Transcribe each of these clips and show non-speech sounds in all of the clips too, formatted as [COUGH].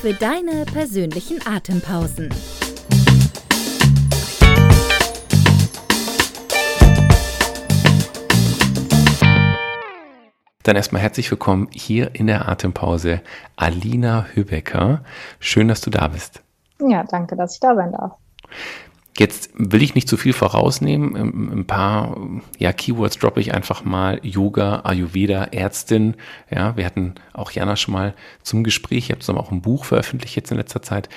Für deine persönlichen Atempausen. Dann erstmal herzlich willkommen hier in der Atempause, Alina Höbecker. Schön, dass du da bist. Ja, danke, dass ich da sein darf. Jetzt will ich nicht zu viel vorausnehmen. Ähm, ein paar ja, Keywords droppe ich einfach mal. Yoga, Ayurveda, Ärztin. Ja, wir hatten auch Jana schon mal zum Gespräch. Ich habe zusammen auch ein Buch veröffentlicht jetzt in letzter Zeit,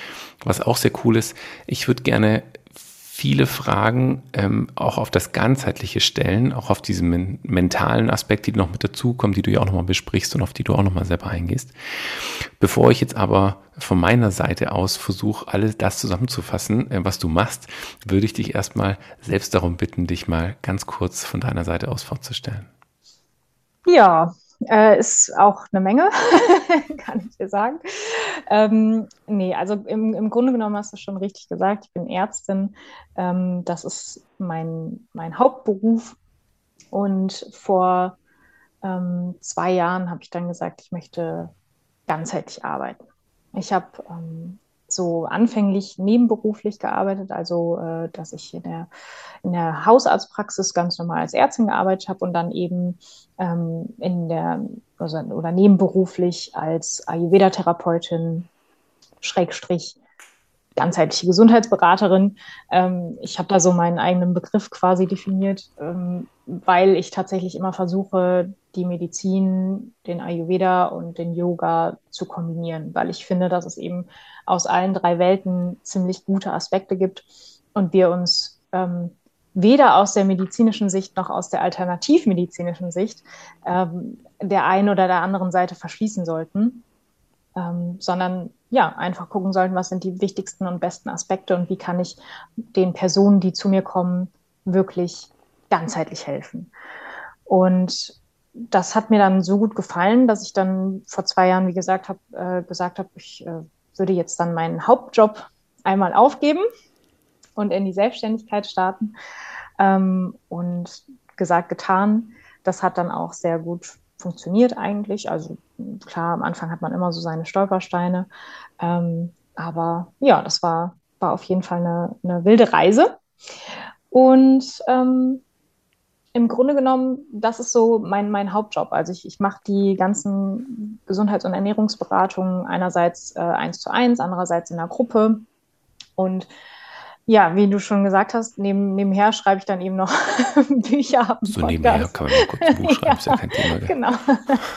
was auch sehr cool ist. Ich würde gerne viele Fragen ähm, auch auf das Ganzheitliche stellen, auch auf diesen men mentalen Aspekt, die noch mit dazukommen, die du ja auch nochmal besprichst und auf die du auch nochmal selber eingehst. Bevor ich jetzt aber von meiner Seite aus versuche, alles das zusammenzufassen, äh, was du machst, würde ich dich erstmal selbst darum bitten, dich mal ganz kurz von deiner Seite aus vorzustellen. Ja, äh, ist auch eine Menge, [LAUGHS] kann ich dir sagen. Ähm, nee, also im, im Grunde genommen hast du schon richtig gesagt, ich bin Ärztin. Ähm, das ist mein, mein Hauptberuf. Und vor ähm, zwei Jahren habe ich dann gesagt, ich möchte ganzheitlich arbeiten. Ich habe ähm, so anfänglich nebenberuflich gearbeitet, also äh, dass ich in der, in der Hausarztpraxis ganz normal als Ärztin gearbeitet habe und dann eben ähm, in der also, oder nebenberuflich als Ayurveda-Therapeutin, Schrägstrich, ganzheitliche Gesundheitsberaterin. Ähm, ich habe da so meinen eigenen Begriff quasi definiert, ähm, weil ich tatsächlich immer versuche, die Medizin, den Ayurveda und den Yoga zu kombinieren, weil ich finde, dass es eben aus allen drei Welten ziemlich gute Aspekte gibt und wir uns ähm, weder aus der medizinischen Sicht noch aus der alternativmedizinischen Sicht ähm, der einen oder der anderen Seite verschließen sollten, ähm, sondern ja, einfach gucken sollten, was sind die wichtigsten und besten Aspekte und wie kann ich den Personen, die zu mir kommen, wirklich ganzheitlich helfen. Und das hat mir dann so gut gefallen, dass ich dann vor zwei Jahren, wie gesagt, hab, äh, gesagt habe, ich äh, würde jetzt dann meinen Hauptjob einmal aufgeben und in die Selbstständigkeit starten. Ähm, und gesagt, getan. Das hat dann auch sehr gut funktioniert eigentlich. Also klar, am Anfang hat man immer so seine Stolpersteine. Ähm, aber ja, das war, war auf jeden Fall eine, eine wilde Reise. Und ähm, im Grunde genommen, das ist so mein, mein Hauptjob. Also ich, ich mache die ganzen Gesundheits- und Ernährungsberatungen einerseits äh, eins zu eins, andererseits in einer Gruppe. Und ja, wie du schon gesagt hast, neben, nebenher schreibe ich dann eben noch [LAUGHS] Bücher. So nebenher kann man ja kurz ein Buch schreiben, ja, ist ja kein Thema. Genau.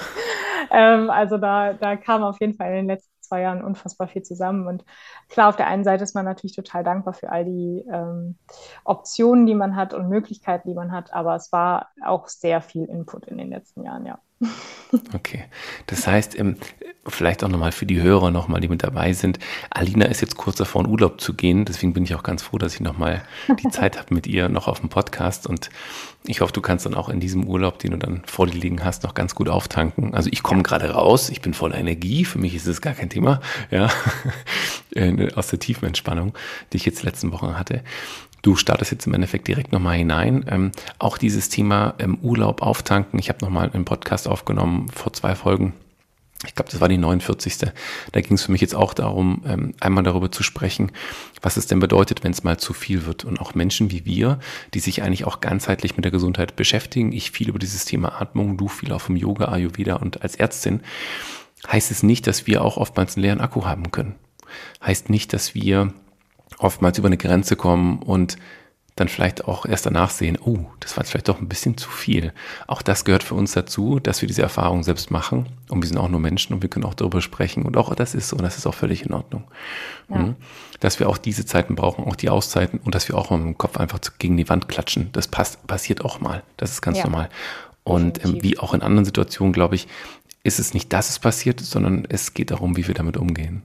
[LAUGHS] ähm, also da, da kam auf jeden Fall in den letzten zwei Jahren unfassbar viel zusammen. Und klar, auf der einen Seite ist man natürlich total dankbar für all die ähm, Optionen, die man hat und Möglichkeiten, die man hat. Aber es war auch sehr viel Input in den letzten Jahren, ja. Okay, das heißt, ähm, vielleicht auch nochmal für die Hörer nochmal, die mit dabei sind. Alina ist jetzt kurz davor, in Urlaub zu gehen. Deswegen bin ich auch ganz froh, dass ich nochmal die [LAUGHS] Zeit habe mit ihr noch auf dem Podcast. Und ich hoffe, du kannst dann auch in diesem Urlaub, den du dann vor dir liegen hast, noch ganz gut auftanken. Also ich komme gerade raus, ich bin voller Energie. Für mich ist es gar kein Thema, ja, [LAUGHS] äh, aus der tiefen Entspannung, die ich jetzt letzten Wochen hatte. Du startest jetzt im Endeffekt direkt nochmal hinein. Ähm, auch dieses Thema ähm, Urlaub auftanken. Ich habe nochmal einen Podcast aufgenommen vor zwei Folgen. Ich glaube, das war die 49. Da ging es für mich jetzt auch darum, ähm, einmal darüber zu sprechen, was es denn bedeutet, wenn es mal zu viel wird. Und auch Menschen wie wir, die sich eigentlich auch ganzheitlich mit der Gesundheit beschäftigen. Ich viel über dieses Thema Atmung, du viel auch vom Yoga, Ayurveda und als Ärztin. Heißt es nicht, dass wir auch oftmals einen leeren Akku haben können. Heißt nicht, dass wir oftmals über eine Grenze kommen und dann vielleicht auch erst danach sehen, oh, das war jetzt vielleicht doch ein bisschen zu viel. Auch das gehört für uns dazu, dass wir diese Erfahrung selbst machen. Und wir sind auch nur Menschen und wir können auch darüber sprechen. Und auch das ist so, und das ist auch völlig in Ordnung. Ja. Mhm. Dass wir auch diese Zeiten brauchen, auch die Auszeiten und dass wir auch mal im Kopf einfach gegen die Wand klatschen. Das passt, passiert auch mal. Das ist ganz ja. normal. Und ähm, wie auch in anderen Situationen, glaube ich, ist es nicht, dass es passiert, sondern es geht darum, wie wir damit umgehen.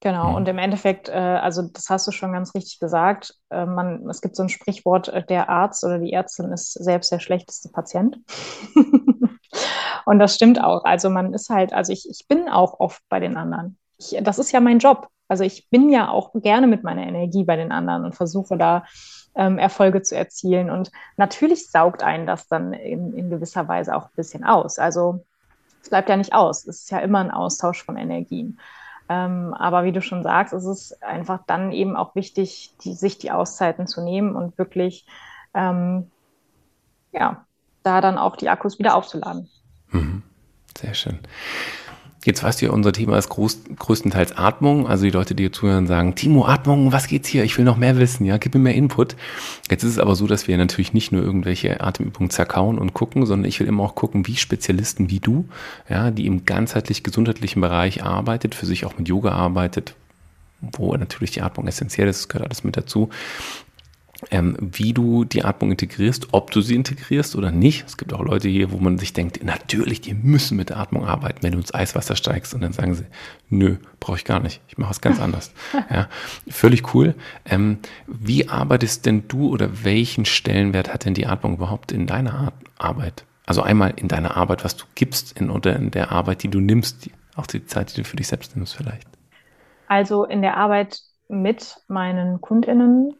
Genau, mhm. und im Endeffekt, äh, also das hast du schon ganz richtig gesagt, äh, man, es gibt so ein Sprichwort, äh, der Arzt oder die Ärztin ist selbst der schlechteste Patient. [LAUGHS] und das stimmt auch. Also man ist halt, also ich, ich bin auch oft bei den anderen. Ich, das ist ja mein Job. Also ich bin ja auch gerne mit meiner Energie bei den anderen und versuche da ähm, Erfolge zu erzielen. Und natürlich saugt einen das dann in, in gewisser Weise auch ein bisschen aus. Also es bleibt ja nicht aus. Es ist ja immer ein Austausch von Energien. Ähm, aber wie du schon sagst, ist es einfach dann eben auch wichtig, die, sich die Auszeiten zu nehmen und wirklich, ähm, ja, da dann auch die Akkus wieder aufzuladen. Mhm. Sehr schön. Jetzt weißt du ja, unser Thema ist groß, größtenteils Atmung. Also die Leute, die hier zuhören, sagen, Timo, Atmung, was geht's hier? Ich will noch mehr wissen, ja, gib mir mehr Input. Jetzt ist es aber so, dass wir natürlich nicht nur irgendwelche Atemübungen zerkauen und gucken, sondern ich will immer auch gucken, wie Spezialisten wie du, ja, die im ganzheitlich gesundheitlichen Bereich arbeitet, für sich auch mit Yoga arbeitet, wo natürlich die Atmung essentiell ist, gehört alles mit dazu, ähm, wie du die Atmung integrierst, ob du sie integrierst oder nicht. Es gibt auch Leute hier, wo man sich denkt, natürlich, die müssen mit der Atmung arbeiten, wenn du ins Eiswasser steigst und dann sagen sie, nö, brauche ich gar nicht, ich mache es ganz anders. [LAUGHS] ja, völlig cool. Ähm, wie arbeitest denn du oder welchen Stellenwert hat denn die Atmung überhaupt in deiner Arbeit? Also einmal in deiner Arbeit, was du gibst in, oder in der Arbeit, die du nimmst, die, auch die Zeit, die du für dich selbst nimmst vielleicht. Also in der Arbeit mit meinen KundInnen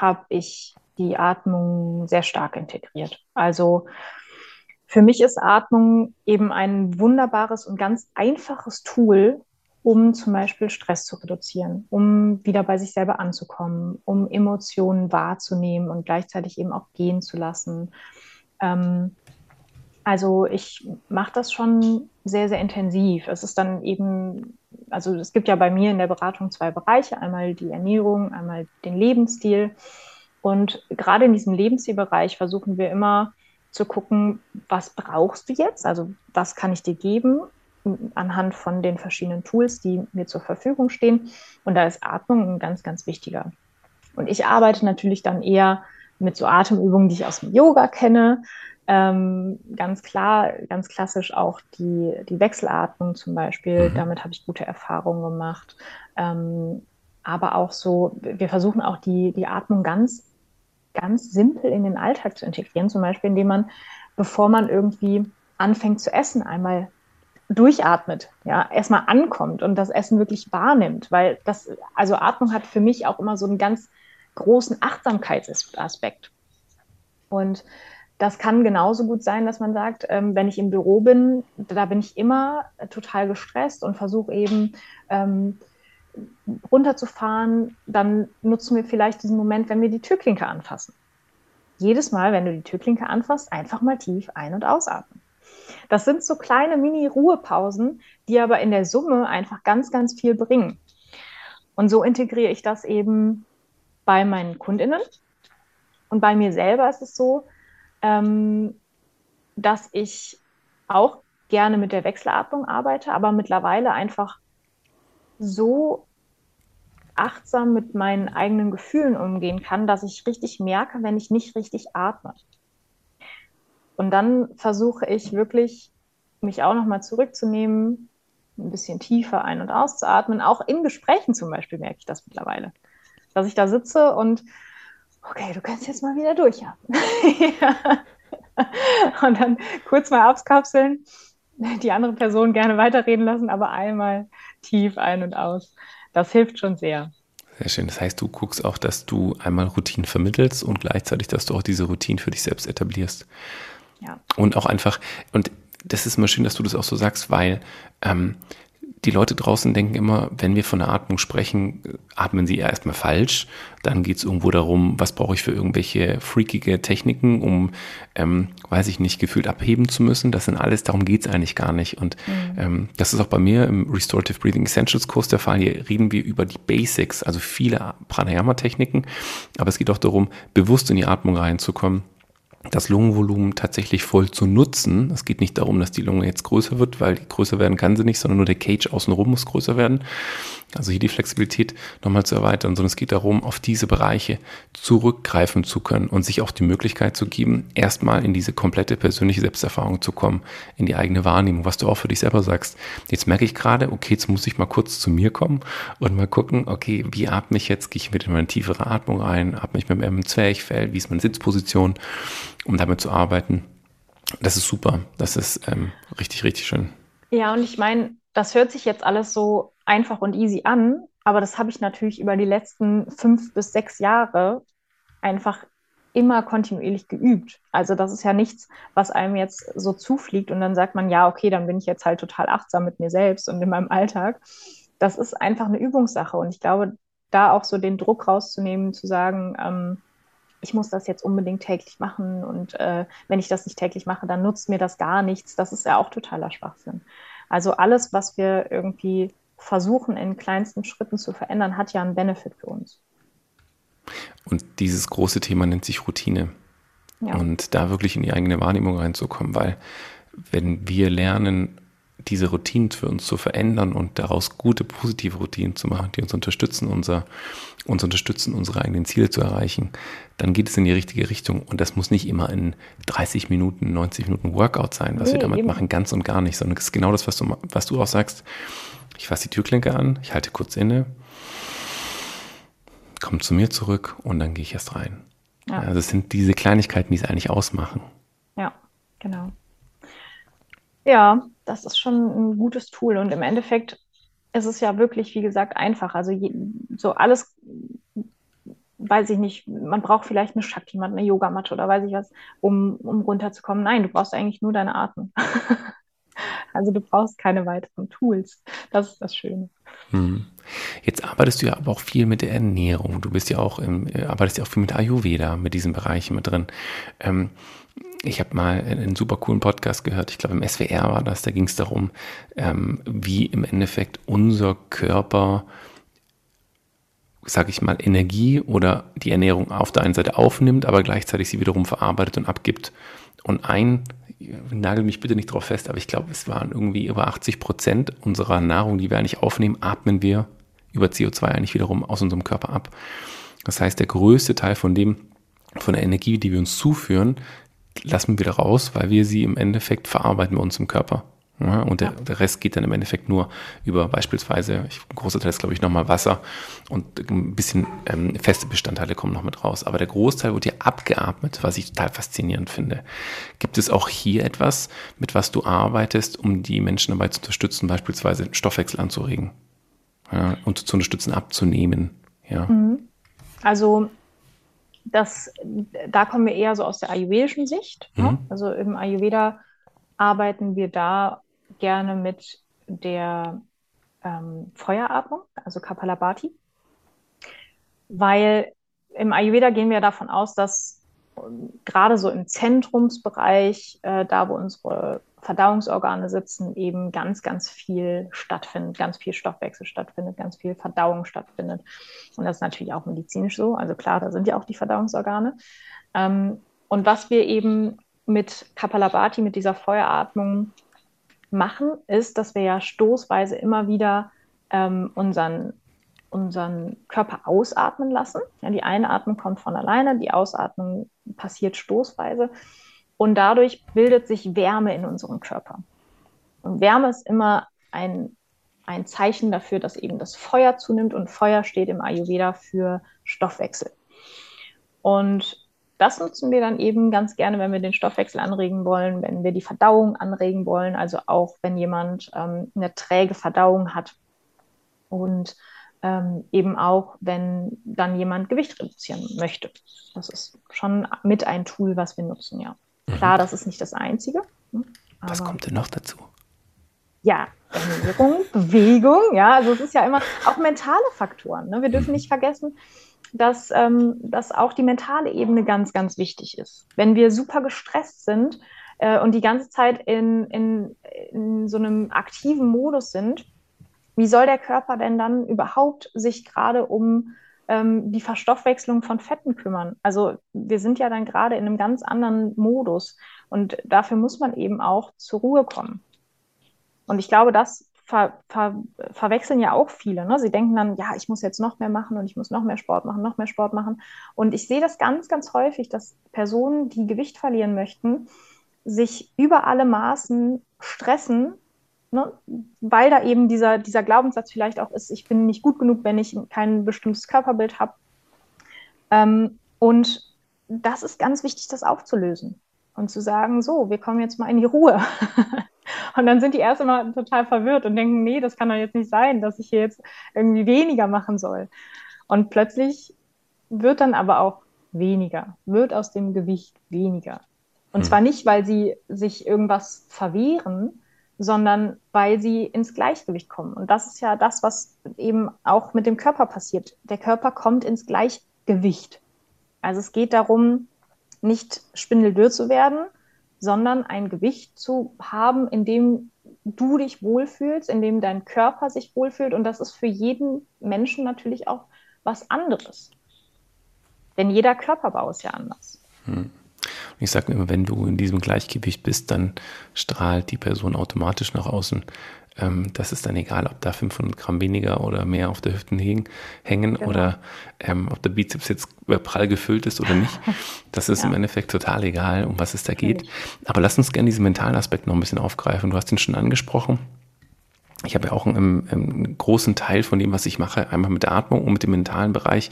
habe ich die Atmung sehr stark integriert. Also für mich ist Atmung eben ein wunderbares und ganz einfaches Tool, um zum Beispiel Stress zu reduzieren, um wieder bei sich selber anzukommen, um Emotionen wahrzunehmen und gleichzeitig eben auch gehen zu lassen. Ähm, also ich mache das schon sehr, sehr intensiv. Es ist dann eben, also es gibt ja bei mir in der Beratung zwei Bereiche, einmal die Ernährung, einmal den Lebensstil. Und gerade in diesem Lebensstilbereich versuchen wir immer zu gucken, was brauchst du jetzt? Also was kann ich dir geben anhand von den verschiedenen Tools, die mir zur Verfügung stehen. Und da ist Atmung ein ganz, ganz wichtiger. Und ich arbeite natürlich dann eher mit so Atemübungen, die ich aus dem Yoga kenne. Ähm, ganz klar, ganz klassisch auch die, die Wechselatmung zum Beispiel. Mhm. Damit habe ich gute Erfahrungen gemacht. Ähm, aber auch so, wir versuchen auch die, die Atmung ganz ganz simpel in den Alltag zu integrieren. Zum Beispiel, indem man, bevor man irgendwie anfängt zu essen, einmal durchatmet, ja, erstmal ankommt und das Essen wirklich wahrnimmt, weil das, also Atmung hat für mich auch immer so einen ganz großen Achtsamkeitsaspekt. Und das kann genauso gut sein, dass man sagt, ähm, wenn ich im Büro bin, da bin ich immer total gestresst und versuche eben ähm, runterzufahren, dann nutzen wir vielleicht diesen Moment, wenn wir die Türklinke anfassen. Jedes Mal, wenn du die Türklinke anfasst, einfach mal tief ein- und ausatmen. Das sind so kleine Mini-Ruhepausen, die aber in der Summe einfach ganz, ganz viel bringen. Und so integriere ich das eben bei meinen Kundinnen. Und bei mir selber ist es so, ähm, dass ich auch gerne mit der Wechselatmung arbeite, aber mittlerweile einfach so achtsam mit meinen eigenen Gefühlen umgehen kann, dass ich richtig merke, wenn ich nicht richtig atme. Und dann versuche ich wirklich, mich auch nochmal zurückzunehmen, ein bisschen tiefer ein- und auszuatmen. Auch in Gesprächen zum Beispiel merke ich das mittlerweile. Dass ich da sitze und, okay, du kannst jetzt mal wieder durchatmen. [LAUGHS] Und dann kurz mal abskapseln, die andere Person gerne weiterreden lassen, aber einmal tief ein und aus. Das hilft schon sehr. Sehr schön. Das heißt, du guckst auch, dass du einmal Routinen vermittelst und gleichzeitig, dass du auch diese Routinen für dich selbst etablierst. Ja. Und auch einfach, und das ist immer schön, dass du das auch so sagst, weil ähm, die Leute draußen denken immer, wenn wir von der Atmung sprechen, atmen sie erstmal falsch. Dann geht es irgendwo darum, was brauche ich für irgendwelche freakige Techniken, um, ähm, weiß ich nicht, gefühlt abheben zu müssen. Das sind alles, darum geht es eigentlich gar nicht. Und mhm. ähm, das ist auch bei mir im Restorative Breathing Essentials Kurs der Fall. Hier reden wir über die Basics, also viele Pranayama-Techniken. Aber es geht auch darum, bewusst in die Atmung reinzukommen das Lungenvolumen tatsächlich voll zu nutzen. Es geht nicht darum, dass die Lunge jetzt größer wird, weil größer werden kann sie nicht, sondern nur der Cage außenrum muss größer werden. Also hier die Flexibilität nochmal zu erweitern, sondern es geht darum, auf diese Bereiche zurückgreifen zu können und sich auch die Möglichkeit zu geben, erstmal in diese komplette persönliche Selbsterfahrung zu kommen, in die eigene Wahrnehmung, was du auch für dich selber sagst. Jetzt merke ich gerade, okay, jetzt muss ich mal kurz zu mir kommen und mal gucken, okay, wie atme ich jetzt? Gehe ich mit in meine tiefere Atmung ein? Atme ich mit dem Zwerchfell? Wie ist meine Sitzposition? Um damit zu arbeiten. Das ist super. Das ist ähm, richtig, richtig schön. Ja, und ich meine, das hört sich jetzt alles so einfach und easy an, aber das habe ich natürlich über die letzten fünf bis sechs Jahre einfach immer kontinuierlich geübt. Also das ist ja nichts, was einem jetzt so zufliegt und dann sagt man, ja, okay, dann bin ich jetzt halt total achtsam mit mir selbst und in meinem Alltag. Das ist einfach eine Übungssache und ich glaube, da auch so den Druck rauszunehmen, zu sagen, ähm, ich muss das jetzt unbedingt täglich machen und äh, wenn ich das nicht täglich mache, dann nutzt mir das gar nichts. Das ist ja auch totaler Schwachsinn. Also alles, was wir irgendwie versuchen in kleinsten Schritten zu verändern, hat ja einen Benefit für uns. Und dieses große Thema nennt sich Routine. Ja. Und da wirklich in die eigene Wahrnehmung reinzukommen, weil wenn wir lernen, diese Routinen für uns zu verändern und daraus gute, positive Routinen zu machen, die uns unterstützen, unser, uns unterstützen, unsere eigenen Ziele zu erreichen, dann geht es in die richtige Richtung. Und das muss nicht immer in 30 Minuten, 90 Minuten Workout sein, was nee, wir damit eben. machen, ganz und gar nicht, sondern es ist genau das, was du, was du auch sagst. Ich fasse die Türklinke an, ich halte kurz inne, komme zu mir zurück und dann gehe ich erst rein. Ja. Also es sind diese Kleinigkeiten, die es eigentlich ausmachen. Ja, genau. Ja, das ist schon ein gutes Tool. Und im Endeffekt ist es ja wirklich, wie gesagt, einfach. Also je, so alles, weiß ich nicht, man braucht vielleicht eine Shakti-Matte, eine Yogamatte oder weiß ich was, um, um runterzukommen. Nein, du brauchst eigentlich nur deine Atmung. [LAUGHS] also du brauchst keine weiteren Tools. Das ist das Schöne. Hm. Jetzt arbeitest du ja aber auch viel mit der Ernährung. Du bist ja auch im, äh, arbeitest ja auch viel mit Ayurveda, mit diesen Bereichen mit drin. Ähm, ich habe mal einen super coolen Podcast gehört, ich glaube im SWR war das, da ging es darum, ähm, wie im Endeffekt unser Körper, sage ich mal, Energie oder die Ernährung auf der einen Seite aufnimmt, aber gleichzeitig sie wiederum verarbeitet und abgibt. Und ein, nagel mich bitte nicht drauf fest, aber ich glaube, es waren irgendwie über 80 Prozent unserer Nahrung, die wir eigentlich aufnehmen, atmen wir über CO2 eigentlich wiederum aus unserem Körper ab. Das heißt, der größte Teil von dem, von der Energie, die wir uns zuführen, lassen wir wieder raus, weil wir sie im Endeffekt verarbeiten bei uns im Körper. Ja, und der, der, Rest geht dann im Endeffekt nur über beispielsweise, ich, ein großer Teil ist glaube ich nochmal Wasser und ein bisschen ähm, feste Bestandteile kommen noch mit raus. Aber der Großteil wird hier abgeatmet, was ich total faszinierend finde. Gibt es auch hier etwas, mit was du arbeitest, um die Menschen dabei zu unterstützen, beispielsweise den Stoffwechsel anzuregen ja, und zu unterstützen, abzunehmen? Ja. Mhm. Also das, da kommen wir eher so aus der ayurvedischen Sicht. Ne? Mhm. Ne? Also im Ayurveda arbeiten wir da gerne mit der ähm, Feueratmung, also Kapalabhati, weil im Ayurveda gehen wir davon aus, dass gerade so im Zentrumsbereich, äh, da wo unsere Verdauungsorgane sitzen, eben ganz, ganz viel stattfindet, ganz viel Stoffwechsel stattfindet, ganz viel Verdauung stattfindet. Und das ist natürlich auch medizinisch so. Also klar, da sind ja auch die Verdauungsorgane. Ähm, und was wir eben mit Kapalabhati, mit dieser Feueratmung machen, ist, dass wir ja stoßweise immer wieder ähm, unseren, unseren Körper ausatmen lassen. Ja, die Einatmung kommt von alleine, die Ausatmung passiert stoßweise. Und dadurch bildet sich Wärme in unserem Körper. Und Wärme ist immer ein, ein Zeichen dafür, dass eben das Feuer zunimmt. Und Feuer steht im Ayurveda für Stoffwechsel. Und das nutzen wir dann eben ganz gerne, wenn wir den Stoffwechsel anregen wollen, wenn wir die Verdauung anregen wollen, also auch wenn jemand ähm, eine träge Verdauung hat und ähm, eben auch, wenn dann jemand Gewicht reduzieren möchte. Das ist schon mit ein Tool, was wir nutzen, ja. Klar, mhm. das ist nicht das Einzige. Hm, Was kommt denn noch dazu? Ja, Ernährung, [LAUGHS] Bewegung, ja, also es ist ja immer auch mentale Faktoren. Ne? Wir dürfen mhm. nicht vergessen, dass, ähm, dass auch die mentale Ebene ganz, ganz wichtig ist. Wenn wir super gestresst sind äh, und die ganze Zeit in, in, in so einem aktiven Modus sind, wie soll der Körper denn dann überhaupt sich gerade um ähm, die Verstoffwechslung von Fetten kümmern. Also wir sind ja dann gerade in einem ganz anderen Modus und dafür muss man eben auch zur Ruhe kommen. Und ich glaube, das ver, ver, verwechseln ja auch viele. Ne? Sie denken dann, ja, ich muss jetzt noch mehr machen und ich muss noch mehr Sport machen, noch mehr Sport machen. Und ich sehe das ganz, ganz häufig, dass Personen, die Gewicht verlieren möchten, sich über alle Maßen stressen, ne? weil da eben dieser, dieser Glaubenssatz vielleicht auch ist, ich bin nicht gut genug, wenn ich kein bestimmtes Körperbild habe. Ähm, und das ist ganz wichtig, das aufzulösen und zu sagen, so, wir kommen jetzt mal in die Ruhe. [LAUGHS] Und dann sind die erst immer total verwirrt und denken, nee, das kann doch jetzt nicht sein, dass ich hier jetzt irgendwie weniger machen soll. Und plötzlich wird dann aber auch weniger, wird aus dem Gewicht weniger. Und hm. zwar nicht, weil sie sich irgendwas verwehren, sondern weil sie ins Gleichgewicht kommen. Und das ist ja das, was eben auch mit dem Körper passiert. Der Körper kommt ins Gleichgewicht. Also es geht darum, nicht spindeldürr zu werden, sondern ein Gewicht zu haben, in dem du dich wohlfühlst, in dem dein Körper sich wohlfühlt. Und das ist für jeden Menschen natürlich auch was anderes. Denn jeder Körperbau ist ja anders. Hm. Ich sage immer, wenn du in diesem Gleichgewicht bist, dann strahlt die Person automatisch nach außen. Ähm, das ist dann egal, ob da 500 Gramm weniger oder mehr auf der Hüfte hängen, hängen genau. oder ähm, ob der Bizeps jetzt prall gefüllt ist oder nicht. [LAUGHS] Das ist ja. im Endeffekt total egal, um was es da geht. Aber lass uns gerne diesen mentalen Aspekt noch ein bisschen aufgreifen. Du hast ihn schon angesprochen ich habe ja auch einen, einen, großen Teil von dem, was ich mache, einmal mit der Atmung und mit dem mentalen Bereich,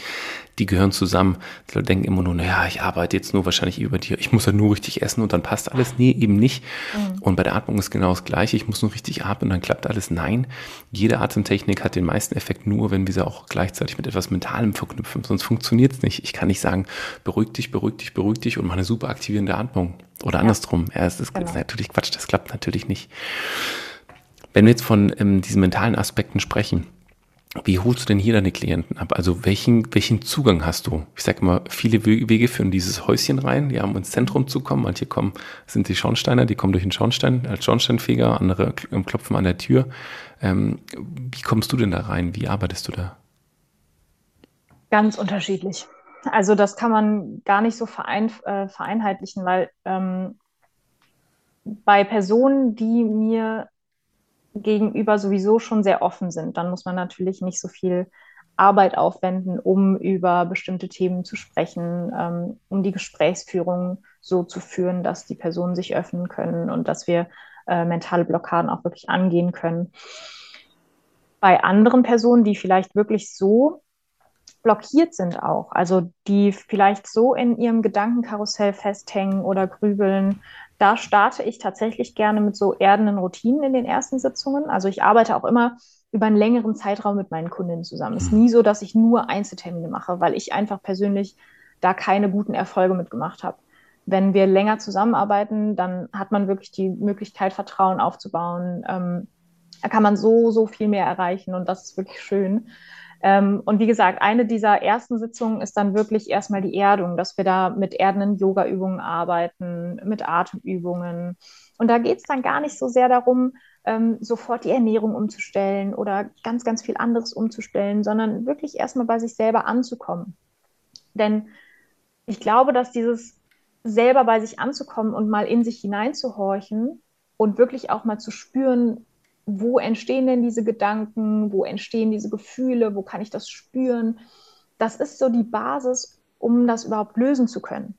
die gehören zusammen. Die Leute denken immer nur, naja, ich arbeite jetzt nur wahrscheinlich über dir, ich muss ja nur richtig essen und dann passt alles. Nee, eben nicht. Mhm. Und bei der Atmung ist genau das Gleiche. Ich muss nur richtig atmen und dann klappt alles. Nein, jede Atemtechnik hat den meisten Effekt nur, wenn wir sie auch gleichzeitig mit etwas Mentalem verknüpfen. Sonst funktioniert es nicht. Ich kann nicht sagen, beruhig dich, beruhig dich, beruhig dich und mache eine super aktivierende Atmung. Oder ja. andersrum. Ja, das ist genau. natürlich Quatsch, das klappt natürlich nicht. Wenn wir jetzt von ähm, diesen mentalen Aspekten sprechen, wie holst du denn hier deine Klienten ab? Also welchen, welchen Zugang hast du? Ich sage immer, viele Wege führen dieses Häuschen rein, ja, um ins Zentrum zu kommen. Manche kommen, sind die Schornsteiner, die kommen durch den Schornstein als Schornsteinfeger, andere klopfen an der Tür. Ähm, wie kommst du denn da rein? Wie arbeitest du da? Ganz unterschiedlich. Also das kann man gar nicht so verein, äh, vereinheitlichen, weil ähm, bei Personen, die mir gegenüber sowieso schon sehr offen sind. Dann muss man natürlich nicht so viel Arbeit aufwenden, um über bestimmte Themen zu sprechen, ähm, um die Gesprächsführung so zu führen, dass die Personen sich öffnen können und dass wir äh, mentale Blockaden auch wirklich angehen können. Bei anderen Personen, die vielleicht wirklich so blockiert sind auch, also die vielleicht so in ihrem Gedankenkarussell festhängen oder grübeln, da starte ich tatsächlich gerne mit so erdenden Routinen in den ersten Sitzungen. Also ich arbeite auch immer über einen längeren Zeitraum mit meinen Kundinnen zusammen. Es ist nie so, dass ich nur Einzeltermine mache, weil ich einfach persönlich da keine guten Erfolge mitgemacht habe. Wenn wir länger zusammenarbeiten, dann hat man wirklich die Möglichkeit, Vertrauen aufzubauen. Ähm, da kann man so, so viel mehr erreichen und das ist wirklich schön. Ähm, und wie gesagt, eine dieser ersten Sitzungen ist dann wirklich erstmal die Erdung, dass wir da mit erdenden Yoga-Übungen arbeiten, mit Atemübungen. Und da geht es dann gar nicht so sehr darum, ähm, sofort die Ernährung umzustellen oder ganz, ganz viel anderes umzustellen, sondern wirklich erstmal bei sich selber anzukommen. Denn ich glaube, dass dieses selber bei sich anzukommen und mal in sich hineinzuhorchen und wirklich auch mal zu spüren, wo entstehen denn diese Gedanken, wo entstehen diese Gefühle, wo kann ich das spüren. Das ist so die Basis, um das überhaupt lösen zu können.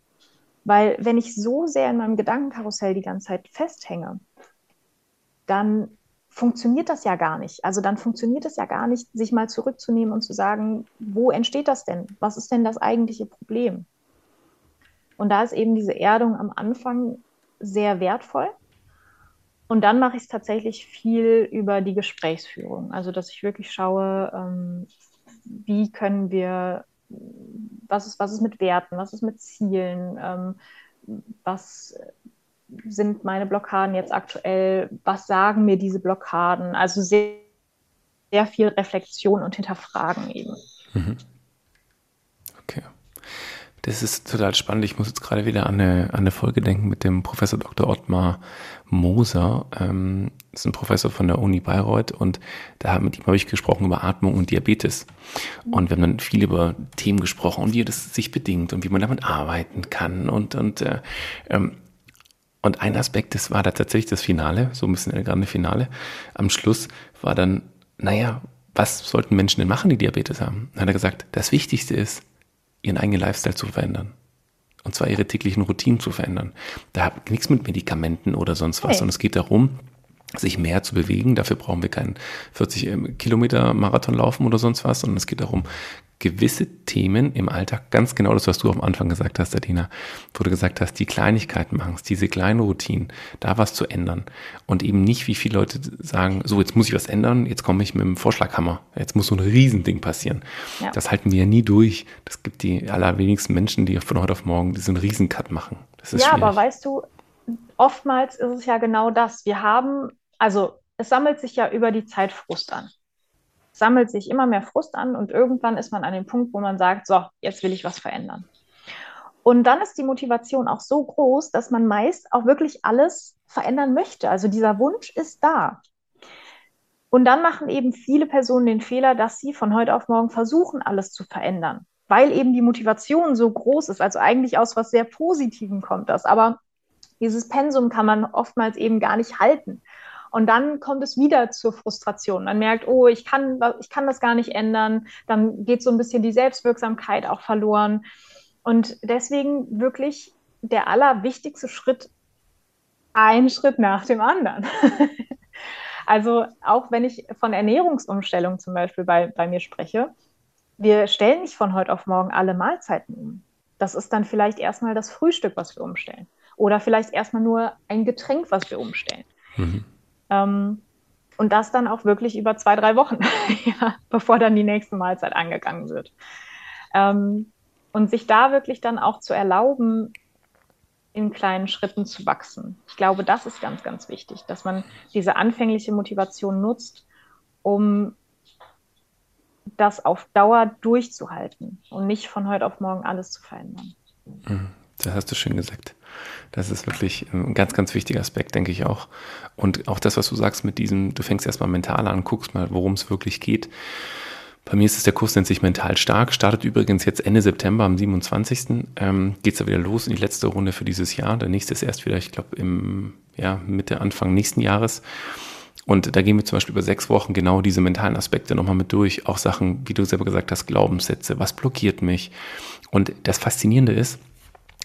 Weil wenn ich so sehr in meinem Gedankenkarussell die ganze Zeit festhänge, dann funktioniert das ja gar nicht. Also dann funktioniert es ja gar nicht, sich mal zurückzunehmen und zu sagen, wo entsteht das denn? Was ist denn das eigentliche Problem? Und da ist eben diese Erdung am Anfang sehr wertvoll, und dann mache ich es tatsächlich viel über die Gesprächsführung. Also, dass ich wirklich schaue, ähm, wie können wir, was ist, was ist mit Werten, was ist mit Zielen, ähm, was sind meine Blockaden jetzt aktuell, was sagen mir diese Blockaden? Also sehr, sehr viel Reflexion und Hinterfragen eben. Mhm. Das ist total spannend. Ich muss jetzt gerade wieder an eine, an eine Folge denken mit dem Professor Dr. Ottmar Moser. Ähm, das ist ein Professor von der Uni Bayreuth und da mit ihm habe ich gesprochen über Atmung und Diabetes. Und wir haben dann viel über Themen gesprochen und wie das sich bedingt und wie man damit arbeiten kann und, und äh, ähm, und ein Aspekt, das war da tatsächlich das Finale, so ein bisschen eine Finale. Am Schluss war dann, naja, was sollten Menschen denn machen, die Diabetes haben? Dann hat er gesagt, das Wichtigste ist, ihren eigenen Lifestyle zu verändern. Und zwar ihre täglichen Routinen zu verändern. Da hat nichts mit Medikamenten oder sonst was, hey. sondern es geht darum, sich mehr zu bewegen. Dafür brauchen wir keinen 40 ähm, Kilometer Marathon laufen oder sonst was, sondern es geht darum, gewisse Themen im Alltag, ganz genau das, was du am Anfang gesagt hast, Adina, wo du gesagt hast, die Kleinigkeiten machen diese kleinen Routinen, da was zu ändern und eben nicht, wie viele Leute sagen, so, jetzt muss ich was ändern, jetzt komme ich mit dem Vorschlaghammer, jetzt muss so ein Riesending passieren. Ja. Das halten wir ja nie durch. Das gibt die allerwenigsten Menschen, die von heute auf morgen diesen Riesencut machen. ja, schwierig. aber weißt du, oftmals ist es ja genau das. Wir haben, also es sammelt sich ja über die Zeit Frust an sammelt sich immer mehr Frust an und irgendwann ist man an dem Punkt, wo man sagt, so, jetzt will ich was verändern. Und dann ist die Motivation auch so groß, dass man meist auch wirklich alles verändern möchte. Also dieser Wunsch ist da. Und dann machen eben viele Personen den Fehler, dass sie von heute auf morgen versuchen, alles zu verändern, weil eben die Motivation so groß ist. Also eigentlich aus was sehr Positivem kommt das. Aber dieses Pensum kann man oftmals eben gar nicht halten. Und dann kommt es wieder zur Frustration. Man merkt, oh, ich kann, ich kann das gar nicht ändern. Dann geht so ein bisschen die Selbstwirksamkeit auch verloren. Und deswegen wirklich der allerwichtigste Schritt, ein Schritt nach dem anderen. [LAUGHS] also auch wenn ich von Ernährungsumstellung zum Beispiel bei, bei mir spreche, wir stellen nicht von heute auf morgen alle Mahlzeiten um. Das ist dann vielleicht erstmal das Frühstück, was wir umstellen. Oder vielleicht erstmal nur ein Getränk, was wir umstellen. Mhm. Ähm, und das dann auch wirklich über zwei, drei Wochen, [LAUGHS] ja, bevor dann die nächste Mahlzeit angegangen wird. Ähm, und sich da wirklich dann auch zu erlauben, in kleinen Schritten zu wachsen. Ich glaube, das ist ganz, ganz wichtig, dass man diese anfängliche Motivation nutzt, um das auf Dauer durchzuhalten und nicht von heute auf morgen alles zu verändern. Mhm. Das hast du schön gesagt. Das ist wirklich ein ganz, ganz wichtiger Aspekt, denke ich auch. Und auch das, was du sagst mit diesem, du fängst erstmal mental an, guckst mal, worum es wirklich geht. Bei mir ist es der Kurs, nennt sich Mental Stark, startet übrigens jetzt Ende September am 27. Ähm, geht es da wieder los in die letzte Runde für dieses Jahr. Der nächste ist erst wieder, ich glaube, im ja, Mitte, Anfang nächsten Jahres. Und da gehen wir zum Beispiel über sechs Wochen genau diese mentalen Aspekte nochmal mit durch. Auch Sachen, wie du selber gesagt hast, Glaubenssätze, was blockiert mich. Und das Faszinierende ist,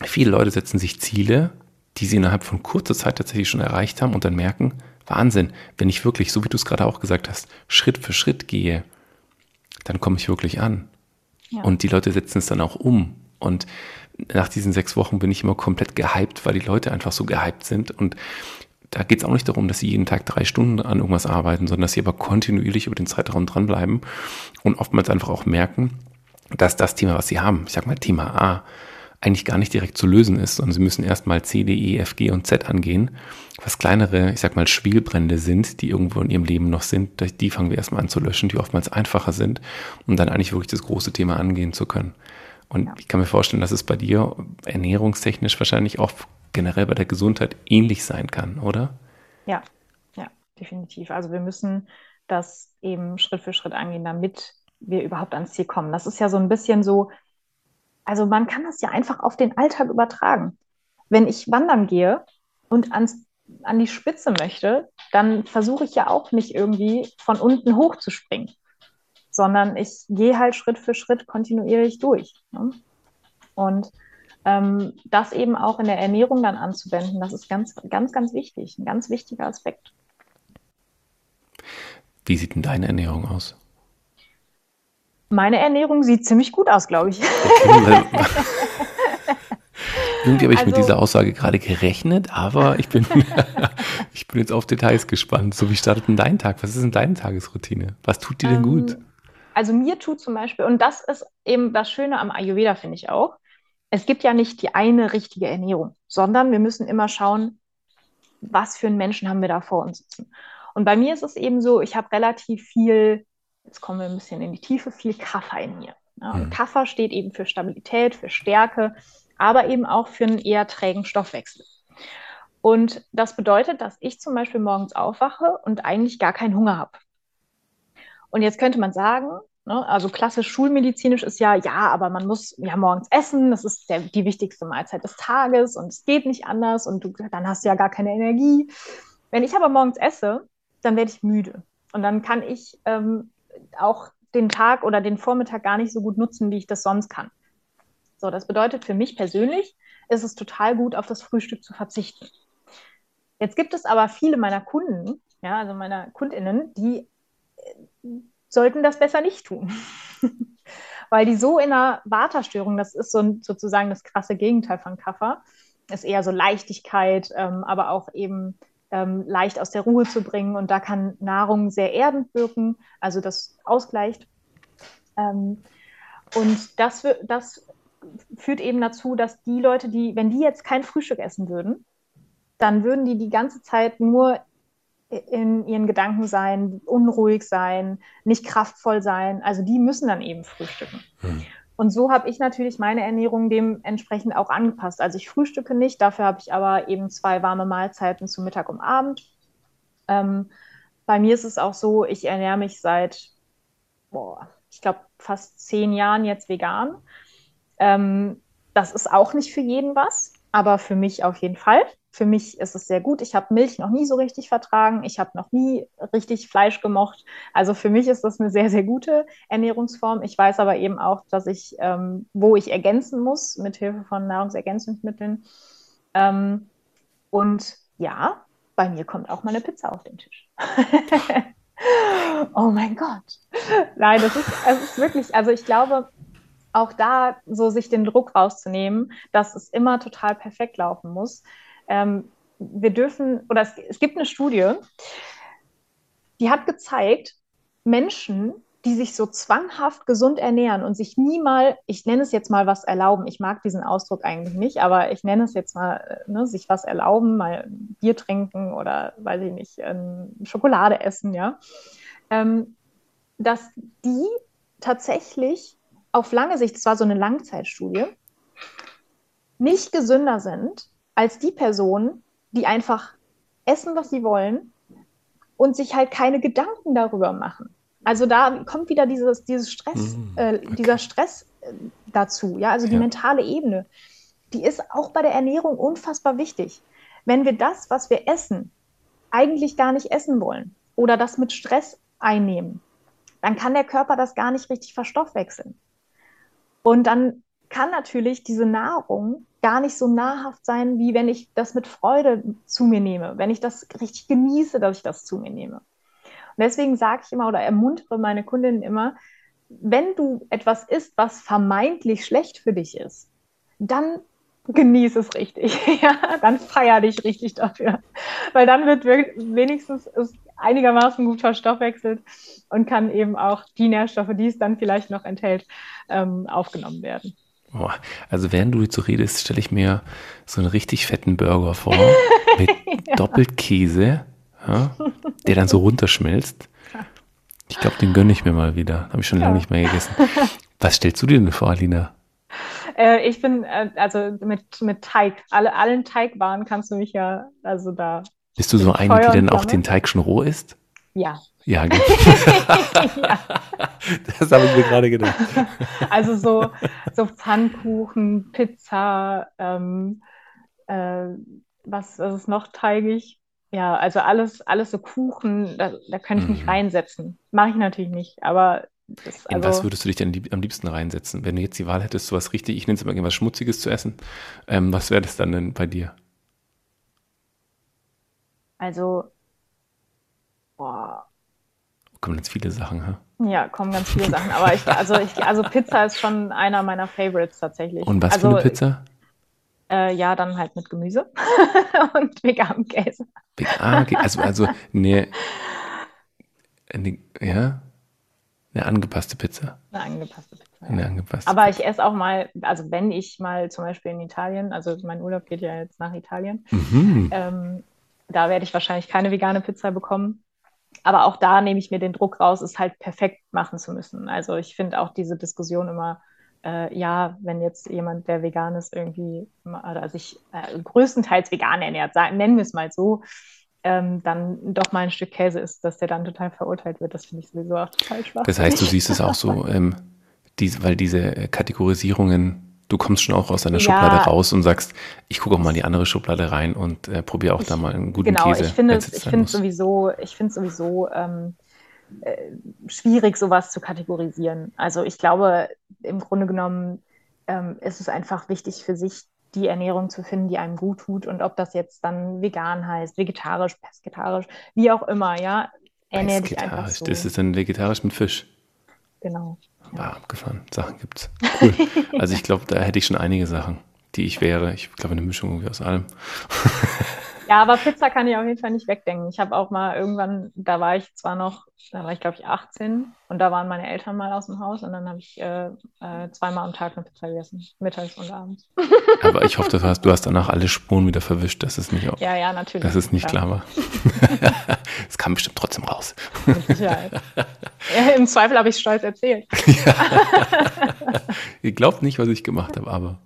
viele Leute setzen sich Ziele, die sie innerhalb von kurzer Zeit tatsächlich schon erreicht haben und dann merken, Wahnsinn, wenn ich wirklich, so wie du es gerade auch gesagt hast, Schritt für Schritt gehe, dann komme ich wirklich an. Ja. Und die Leute setzen es dann auch um. Und nach diesen sechs Wochen bin ich immer komplett gehypt, weil die Leute einfach so gehypt sind. Und da geht es auch nicht darum, dass sie jeden Tag drei Stunden an irgendwas arbeiten, sondern dass sie aber kontinuierlich über den Zeitraum dranbleiben und oftmals einfach auch merken, dass das Thema, was sie haben, ich sag mal Thema A, eigentlich gar nicht direkt zu lösen ist, sondern sie müssen erstmal C, D, E, F, G und Z angehen, was kleinere, ich sag mal, Spielbrände sind, die irgendwo in ihrem Leben noch sind, die fangen wir erstmal an zu löschen, die oftmals einfacher sind, um dann eigentlich wirklich das große Thema angehen zu können. Und ich kann mir vorstellen, dass es bei dir ernährungstechnisch wahrscheinlich auch generell bei der Gesundheit ähnlich sein kann, oder? Ja, ja, definitiv. Also wir müssen das eben Schritt für Schritt angehen, damit wir überhaupt ans Ziel kommen. Das ist ja so ein bisschen so, also man kann das ja einfach auf den Alltag übertragen. Wenn ich wandern gehe und ans, an die Spitze möchte, dann versuche ich ja auch nicht irgendwie von unten hoch zu springen, sondern ich gehe halt Schritt für Schritt kontinuierlich durch. Ne? Und ähm, das eben auch in der Ernährung dann anzuwenden, das ist ganz, ganz, ganz wichtig, ein ganz wichtiger Aspekt. Wie sieht denn deine Ernährung aus? Meine Ernährung sieht ziemlich gut aus, glaube ich. Okay, [LAUGHS] Irgendwie habe ich also, mit dieser Aussage gerade gerechnet, aber ich bin, [LAUGHS] [LAUGHS] ich bin jetzt auf Details gespannt. So, wie startet denn dein Tag? Was ist denn deine Tagesroutine? Was tut dir denn ähm, gut? Also mir tut zum Beispiel, und das ist eben das Schöne am Ayurveda, finde ich auch, es gibt ja nicht die eine richtige Ernährung, sondern wir müssen immer schauen, was für einen Menschen haben wir da vor uns sitzen. Und bei mir ist es eben so, ich habe relativ viel jetzt kommen wir ein bisschen in die Tiefe, viel Kaffer in mir. Ja, und mhm. Kaffer steht eben für Stabilität, für Stärke, aber eben auch für einen eher trägen Stoffwechsel. Und das bedeutet, dass ich zum Beispiel morgens aufwache und eigentlich gar keinen Hunger habe. Und jetzt könnte man sagen, ne, also klassisch schulmedizinisch ist ja, ja, aber man muss ja morgens essen, das ist der, die wichtigste Mahlzeit des Tages und es geht nicht anders und du, dann hast du ja gar keine Energie. Wenn ich aber morgens esse, dann werde ich müde. Und dann kann ich ähm, auch den Tag oder den Vormittag gar nicht so gut nutzen, wie ich das sonst kann. So, das bedeutet für mich persönlich, ist es total gut, auf das Frühstück zu verzichten. Jetzt gibt es aber viele meiner Kunden, ja, also meiner KundInnen, die äh, sollten das besser nicht tun. [LAUGHS] Weil die so in einer Waterstörung, das ist so sozusagen das krasse Gegenteil von Kaffer, ist eher so Leichtigkeit, ähm, aber auch eben ähm, leicht aus der Ruhe zu bringen. Und da kann Nahrung sehr erdend wirken, also das ausgleicht. Ähm, und das, das führt eben dazu, dass die Leute, die, wenn die jetzt kein Frühstück essen würden, dann würden die die ganze Zeit nur in ihren Gedanken sein, unruhig sein, nicht kraftvoll sein. Also die müssen dann eben frühstücken. Hm. Und so habe ich natürlich meine Ernährung dementsprechend auch angepasst. Also ich frühstücke nicht, dafür habe ich aber eben zwei warme Mahlzeiten zu Mittag und Abend. Ähm, bei mir ist es auch so, ich ernähre mich seit, boah, ich glaube, fast zehn Jahren jetzt vegan. Ähm, das ist auch nicht für jeden was, aber für mich auf jeden Fall. Für mich ist es sehr gut. Ich habe Milch noch nie so richtig vertragen. Ich habe noch nie richtig Fleisch gemocht. Also für mich ist das eine sehr, sehr gute Ernährungsform. Ich weiß aber eben auch, dass ich, ähm, wo ich ergänzen muss, mit Hilfe von Nahrungsergänzungsmitteln. Ähm, und ja, bei mir kommt auch mal eine Pizza auf den Tisch. [LAUGHS] oh mein Gott. Nein, das ist, es ist wirklich, also ich glaube, auch da so sich den Druck rauszunehmen, dass es immer total perfekt laufen muss. Ähm, wir dürfen, oder es, es gibt eine Studie, die hat gezeigt, Menschen, die sich so zwanghaft gesund ernähren und sich nie mal, ich nenne es jetzt mal was erlauben, ich mag diesen Ausdruck eigentlich nicht, aber ich nenne es jetzt mal, ne, sich was erlauben, mal Bier trinken oder, weiß ich nicht, ähm, Schokolade essen, ja, ähm, dass die tatsächlich auf lange Sicht, das war so eine Langzeitstudie, nicht gesünder sind als die Person, die einfach essen, was sie wollen und sich halt keine Gedanken darüber machen. Also da kommt wieder dieses, dieses Stress, mm, äh, okay. dieser Stress äh, dazu, ja, also die ja. mentale Ebene. Die ist auch bei der Ernährung unfassbar wichtig. Wenn wir das, was wir essen, eigentlich gar nicht essen wollen oder das mit Stress einnehmen, dann kann der Körper das gar nicht richtig verstoffwechseln. Und dann kann natürlich diese Nahrung gar nicht so nahrhaft sein, wie wenn ich das mit Freude zu mir nehme, wenn ich das richtig genieße, dass ich das zu mir nehme. Und deswegen sage ich immer oder ermuntere meine Kundinnen immer, wenn du etwas isst, was vermeintlich schlecht für dich ist, dann genieße es richtig. [LAUGHS] ja, dann feier dich richtig dafür. Weil dann wird wenigstens es einigermaßen gut verstoffwechselt und kann eben auch die Nährstoffe, die es dann vielleicht noch enthält, ähm, aufgenommen werden. Boah, also während du so redest, stelle ich mir so einen richtig fetten Burger vor [LAUGHS] mit ja. Doppelkäse, ja, der dann so runterschmilzt. Ich glaube, den gönne ich mir mal wieder. Habe ich schon ja. lange nicht mehr gegessen. Was stellst du dir denn vor, Alina? Äh, ich bin, äh, also mit, mit Teig, alle, allen Teigwaren kannst du mich ja, also da. Bist du so eine, die denn auch den Teig schon roh isst? Ja. Ja, [LAUGHS] genau. ja. [LAUGHS] Das habe ich mir gerade gedacht. [LAUGHS] Also so, so Pfannkuchen, Pizza, ähm, äh, was, was ist noch teigig? Ja, also alles, alles so Kuchen, da, da kann ich mich mhm. reinsetzen. Mache ich natürlich nicht, aber das, also In was würdest du dich denn am liebsten reinsetzen? Wenn du jetzt die Wahl hättest, so was richtig, ich nenne es immer irgendwas Schmutziges zu essen, ähm, was wäre das dann denn bei dir? Also Boah. Kommen ganz viele Sachen, ha? Ja, kommen ganz viele Sachen. Aber ich, also, ich, also Pizza ist schon einer meiner Favorites tatsächlich. Und was also, für eine Pizza? Äh, ja, dann halt mit Gemüse [LAUGHS] und veganem Käse. Ah, okay. Also, also eine, eine, ja, eine angepasste Pizza. Eine angepasste Pizza. Ja. Eine angepasste Aber ich esse auch mal, also wenn ich mal zum Beispiel in Italien, also mein Urlaub geht ja jetzt nach Italien, mhm. ähm, da werde ich wahrscheinlich keine vegane Pizza bekommen. aber auch da nehme ich mir den Druck raus, es halt perfekt machen zu müssen. Also ich finde auch diese Diskussion immer, äh, ja, wenn jetzt jemand, der vegan ist, irgendwie oder sich äh, größtenteils vegan ernährt, sagen, nennen wir es mal so, ähm, dann doch mal ein Stück Käse ist, dass der dann total verurteilt wird. Das finde ich sowieso auch total schwach. Das heißt, du siehst es auch so, [LAUGHS] ähm, die, weil diese Kategorisierungen du kommst schon auch aus deiner ja. Schublade raus und sagst, ich gucke auch mal in die andere Schublade rein und äh, probiere auch ich, da mal einen guten genau, Käse. Genau, ich finde ich finde sowieso, ich finde sowieso ähm, äh, schwierig, sowas zu kategorisieren. Also ich glaube, im Grunde genommen ähm, ist es einfach wichtig für sich, die Ernährung zu finden, die einem gut tut. Und ob das jetzt dann vegan heißt, vegetarisch, pesketarisch, wie auch immer, ja, ernähre dich einfach so. Das ist dann vegetarisch mit Fisch. Genau. War abgefahren. Sachen gibt's. Cool. also ich glaube, da hätte ich schon einige Sachen, die ich wäre. Ich glaube, eine Mischung irgendwie aus allem. [LAUGHS] Ja, aber Pizza kann ich auf jeden Fall nicht wegdenken. Ich habe auch mal irgendwann, da war ich zwar noch, da war ich glaube ich 18 und da waren meine Eltern mal aus dem Haus und dann habe ich äh, äh, zweimal am Tag eine Pizza gegessen, mittags und abends. [LAUGHS] Aber ich hoffe, du hast, du hast danach alle Spuren wieder verwischt, dass es nicht auch, ja, ja, natürlich. Dass es nicht klar war. [LAUGHS] Es kam bestimmt trotzdem raus. Ja, [LAUGHS] Im Zweifel habe ich es stolz erzählt. Ja. Ihr glaubt nicht, was ich gemacht habe, aber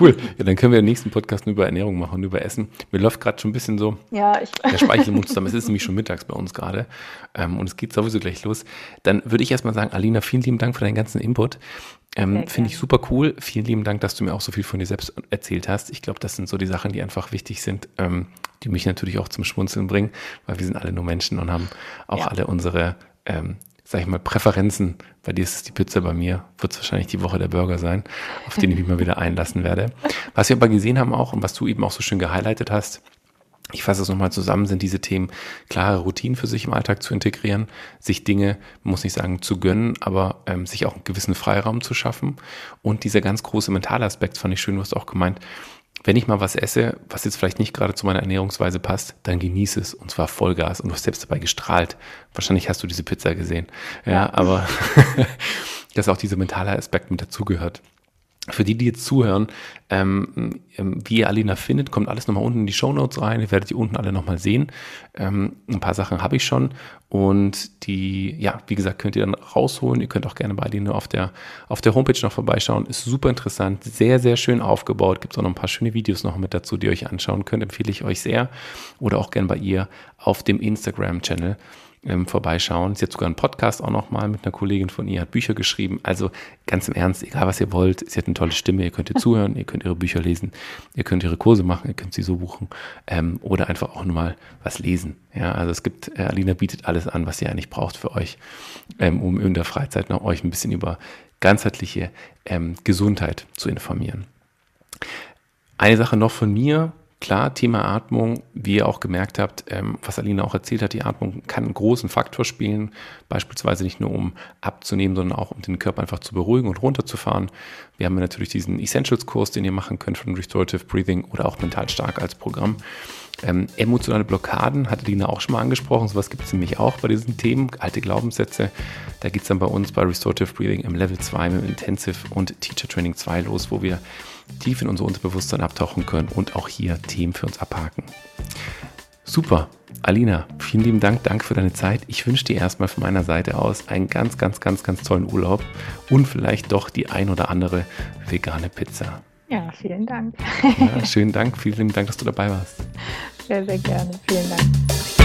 cool. Ja, dann können wir den nächsten Podcast nur über Ernährung machen und über Essen. Mir läuft gerade schon ein bisschen so ja, ich der Speichel im Mund zusammen. Es ist nämlich schon mittags bei uns gerade ähm, und es geht sowieso gleich los. Dann würde ich erstmal sagen, Alina, vielen lieben Dank für deinen ganzen Input. Ähm, Finde ich super cool. Vielen lieben Dank, dass du mir auch so viel von dir selbst erzählt hast. Ich glaube, das sind so die Sachen, die einfach wichtig sind, ähm, die mich natürlich auch zum Schmunzeln bringen, weil wir sind alle nur Menschen und haben auch ja. alle unsere, ähm, sag ich mal, Präferenzen. Bei dir ist es die Pizza, bei mir wird es wahrscheinlich die Woche der Burger sein, auf den ich mich mal wieder einlassen werde. Was wir aber gesehen haben auch und was du eben auch so schön gehighlightet hast, ich fasse es nochmal zusammen, sind diese Themen klare Routinen für sich im Alltag zu integrieren, sich Dinge, muss nicht sagen, zu gönnen, aber ähm, sich auch einen gewissen Freiraum zu schaffen. Und dieser ganz große mentale Aspekt fand ich schön, du hast auch gemeint, wenn ich mal was esse, was jetzt vielleicht nicht gerade zu meiner Ernährungsweise passt, dann genieße es und zwar Vollgas und du hast selbst dabei gestrahlt. Wahrscheinlich hast du diese Pizza gesehen. Ja, ja. aber [LAUGHS] dass auch dieser mentale Aspekt mit dazugehört. Für die, die jetzt zuhören, ähm, ähm, wie ihr Alina findet, kommt alles nochmal unten in die Show Notes rein. Ihr werdet die unten alle nochmal sehen. Ähm, ein paar Sachen habe ich schon. Und die, ja, wie gesagt, könnt ihr dann rausholen. Ihr könnt auch gerne bei Alina auf der, auf der Homepage noch vorbeischauen. Ist super interessant, sehr, sehr schön aufgebaut. Gibt auch noch ein paar schöne Videos noch mit dazu, die ihr euch anschauen könnt. Empfehle ich euch sehr. Oder auch gerne bei ihr auf dem Instagram-Channel ähm, vorbeischauen. Sie hat sogar einen Podcast auch nochmal mit einer Kollegin von ihr, hat Bücher geschrieben. Also ganz im Ernst, egal was ihr wollt, sie hat eine tolle Stimme, ihr könnt ihr zuhören, ihr könnt ihre Bücher lesen, ihr könnt ihre Kurse machen, ihr könnt sie so buchen ähm, oder einfach auch nur mal was lesen. Ja, also es gibt, äh, Alina bietet alles an, was ihr eigentlich braucht für euch, ähm, um in der Freizeit noch euch ein bisschen über ganzheitliche ähm, Gesundheit zu informieren. Eine Sache noch von mir, Klar, Thema Atmung, wie ihr auch gemerkt habt, ähm, was Alina auch erzählt hat, die Atmung kann einen großen Faktor spielen, beispielsweise nicht nur um abzunehmen, sondern auch um den Körper einfach zu beruhigen und runterzufahren. Wir haben natürlich diesen Essentials-Kurs, den ihr machen könnt von Restorative Breathing oder auch Mental Stark als Programm. Ähm, emotionale Blockaden hatte Lina auch schon mal angesprochen. Sowas gibt es nämlich auch bei diesen Themen, alte Glaubenssätze. Da geht es dann bei uns bei Restorative Breathing im Level 2 mit Intensive und Teacher Training 2 los, wo wir tief in unser Unterbewusstsein abtauchen können und auch hier Themen für uns abhaken. Super. Alina, vielen lieben Dank. Danke für deine Zeit. Ich wünsche dir erstmal von meiner Seite aus einen ganz, ganz, ganz, ganz tollen Urlaub und vielleicht doch die ein oder andere vegane Pizza. Ja, vielen Dank. Ja, schönen Dank. Vielen lieben Dank, dass du dabei warst. Sehr, sehr gerne. Vielen Dank.